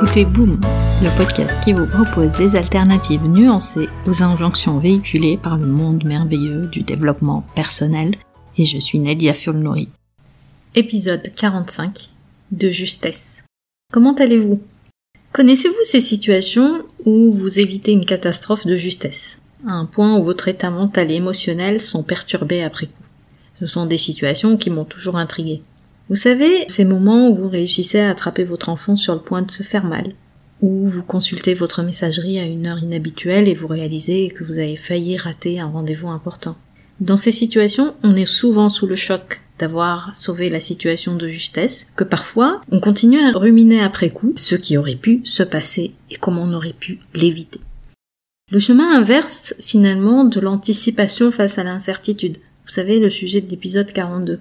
écoutez Boom, le podcast qui vous propose des alternatives nuancées aux injonctions véhiculées par le monde merveilleux du développement personnel, et je suis Nadia Fulnori. Épisode 45 de justesse. Comment allez-vous? Connaissez-vous ces situations où vous évitez une catastrophe de justesse, un point où votre état mental et émotionnel sont perturbés après coup Ce sont des situations qui m'ont toujours intrigué. Vous savez, ces moments où vous réussissez à attraper votre enfant sur le point de se faire mal, où vous consultez votre messagerie à une heure inhabituelle et vous réalisez que vous avez failli rater un rendez-vous important. Dans ces situations, on est souvent sous le choc d'avoir sauvé la situation de justesse, que parfois on continue à ruminer après coup ce qui aurait pu se passer et comment on aurait pu l'éviter. Le chemin inverse finalement de l'anticipation face à l'incertitude. Vous savez, le sujet de l'épisode 42.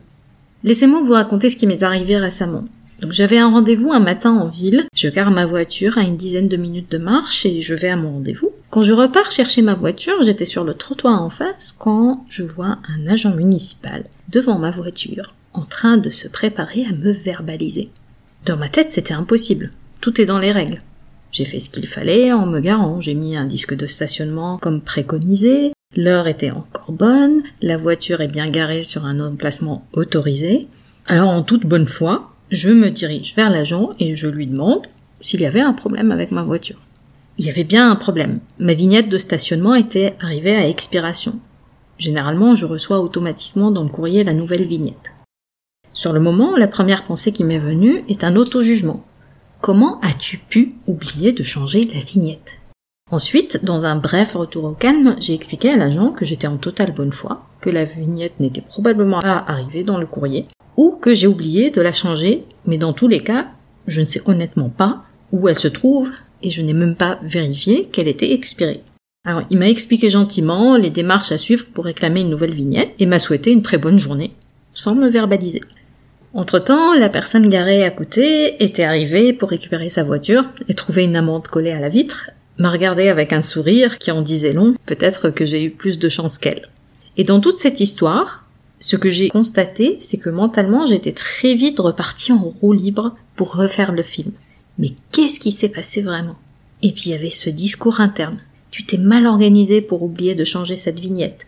Laissez-moi vous raconter ce qui m'est arrivé récemment. Donc j'avais un rendez-vous un matin en ville, je gare ma voiture à une dizaine de minutes de marche et je vais à mon rendez-vous. Quand je repars chercher ma voiture, j'étais sur le trottoir en face quand je vois un agent municipal devant ma voiture en train de se préparer à me verbaliser. Dans ma tête, c'était impossible. Tout est dans les règles. J'ai fait ce qu'il fallait en me garant, j'ai mis un disque de stationnement comme préconisé, L'heure était encore bonne, la voiture est bien garée sur un emplacement autorisé. Alors en toute bonne foi, je me dirige vers l'agent et je lui demande s'il y avait un problème avec ma voiture. Il y avait bien un problème. Ma vignette de stationnement était arrivée à expiration. Généralement, je reçois automatiquement dans le courrier la nouvelle vignette. Sur le moment, la première pensée qui m'est venue est un auto-jugement. Comment as-tu pu oublier de changer la vignette? Ensuite, dans un bref retour au calme, j'ai expliqué à l'agent que j'étais en totale bonne foi, que la vignette n'était probablement pas arrivée dans le courrier, ou que j'ai oublié de la changer, mais dans tous les cas, je ne sais honnêtement pas où elle se trouve, et je n'ai même pas vérifié qu'elle était expirée. Alors, il m'a expliqué gentiment les démarches à suivre pour réclamer une nouvelle vignette, et m'a souhaité une très bonne journée, sans me verbaliser. Entre-temps, la personne garée à côté était arrivée pour récupérer sa voiture et trouver une amende collée à la vitre, m'a regardé avec un sourire qui en disait long, peut-être que j'ai eu plus de chance qu'elle. Et dans toute cette histoire, ce que j'ai constaté, c'est que mentalement, j'étais très vite repartie en roue libre pour refaire le film. Mais qu'est-ce qui s'est passé vraiment? Et puis il y avait ce discours interne. Tu t'es mal organisé pour oublier de changer cette vignette.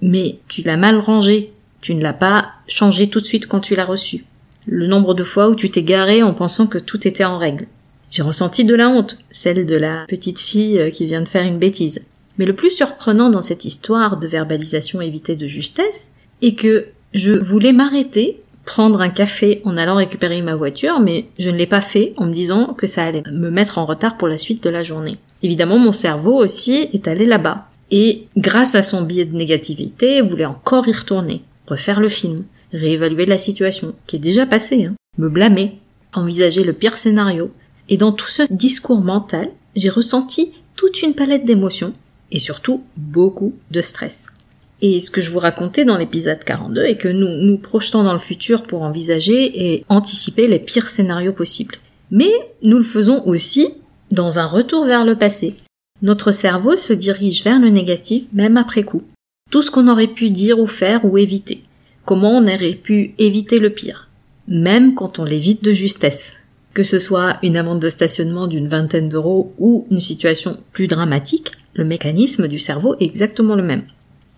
Mais tu l'as mal rangée. Tu ne l'as pas changé tout de suite quand tu l'as reçue. Le nombre de fois où tu t'es garé en pensant que tout était en règle. J'ai ressenti de la honte, celle de la petite fille euh, qui vient de faire une bêtise. Mais le plus surprenant dans cette histoire de verbalisation évitée de justesse est que je voulais m'arrêter, prendre un café en allant récupérer ma voiture, mais je ne l'ai pas fait en me disant que ça allait me mettre en retard pour la suite de la journée. Évidemment, mon cerveau aussi est allé là-bas. Et grâce à son biais de négativité, voulait encore y retourner, refaire le film, réévaluer la situation, qui est déjà passée, hein, me blâmer, envisager le pire scénario, et dans tout ce discours mental, j'ai ressenti toute une palette d'émotions et surtout beaucoup de stress. Et ce que je vous racontais dans l'épisode 42 est que nous nous projetons dans le futur pour envisager et anticiper les pires scénarios possibles. Mais nous le faisons aussi dans un retour vers le passé. Notre cerveau se dirige vers le négatif même après coup. Tout ce qu'on aurait pu dire ou faire ou éviter. Comment on aurait pu éviter le pire. Même quand on l'évite de justesse que ce soit une amende de stationnement d'une vingtaine d'euros ou une situation plus dramatique, le mécanisme du cerveau est exactement le même.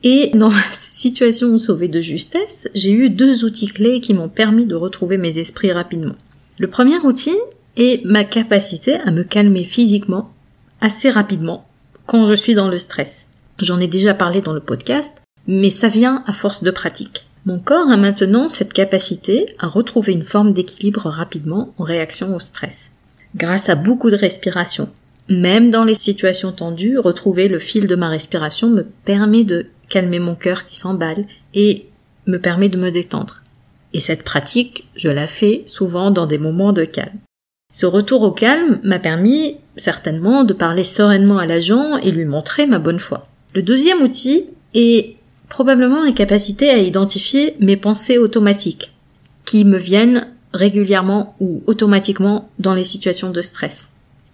Et dans la situation sauvée de justesse, j'ai eu deux outils clés qui m'ont permis de retrouver mes esprits rapidement. Le premier outil est ma capacité à me calmer physiquement assez rapidement quand je suis dans le stress. J'en ai déjà parlé dans le podcast, mais ça vient à force de pratique. Mon corps a maintenant cette capacité à retrouver une forme d'équilibre rapidement en réaction au stress. Grâce à beaucoup de respiration. Même dans les situations tendues, retrouver le fil de ma respiration me permet de calmer mon cœur qui s'emballe et me permet de me détendre. Et cette pratique, je la fais souvent dans des moments de calme. Ce retour au calme m'a permis certainement de parler sereinement à l'agent et lui montrer ma bonne foi. Le deuxième outil est probablement une capacité à identifier mes pensées automatiques, qui me viennent régulièrement ou automatiquement dans les situations de stress.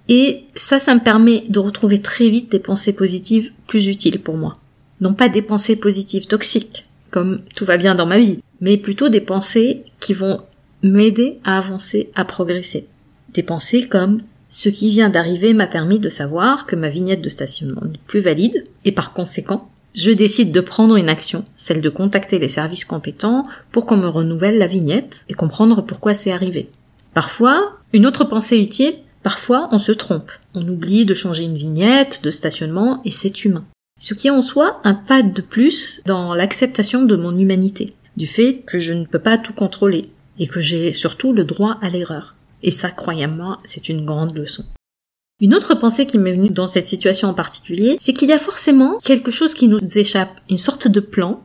Et ça, ça me permet de retrouver très vite des pensées positives plus utiles pour moi. Non pas des pensées positives toxiques, comme tout va bien dans ma vie, mais plutôt des pensées qui vont m'aider à avancer, à progresser. Des pensées comme Ce qui vient d'arriver m'a permis de savoir que ma vignette de stationnement n'est plus valide et par conséquent, je décide de prendre une action, celle de contacter les services compétents pour qu'on me renouvelle la vignette et comprendre pourquoi c'est arrivé. Parfois, une autre pensée utile, parfois on se trompe. On oublie de changer une vignette de stationnement et c'est humain. Ce qui est en soi un pas de plus dans l'acceptation de mon humanité, du fait que je ne peux pas tout contrôler et que j'ai surtout le droit à l'erreur. Et ça, croyez-moi, c'est une grande leçon. Une autre pensée qui m'est venue dans cette situation en particulier, c'est qu'il y a forcément quelque chose qui nous échappe, une sorte de plan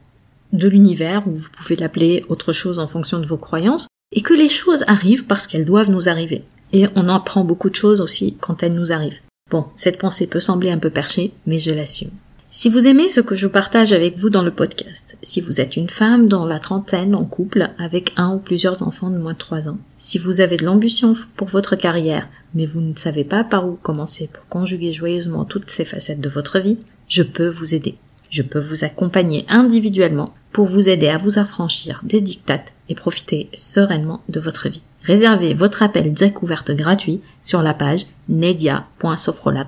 de l'univers, ou vous pouvez l'appeler autre chose en fonction de vos croyances, et que les choses arrivent parce qu'elles doivent nous arriver. Et on en apprend beaucoup de choses aussi quand elles nous arrivent. Bon, cette pensée peut sembler un peu perchée, mais je l'assume. Si vous aimez ce que je partage avec vous dans le podcast, si vous êtes une femme dans la trentaine en couple avec un ou plusieurs enfants de moins de 3 ans, si vous avez de l'ambition pour votre carrière, mais vous ne savez pas par où commencer pour conjuguer joyeusement toutes ces facettes de votre vie, je peux vous aider. Je peux vous accompagner individuellement pour vous aider à vous affranchir des dictates et profiter sereinement de votre vie. Réservez votre appel découverte gratuit sur la page nedia.sofrolab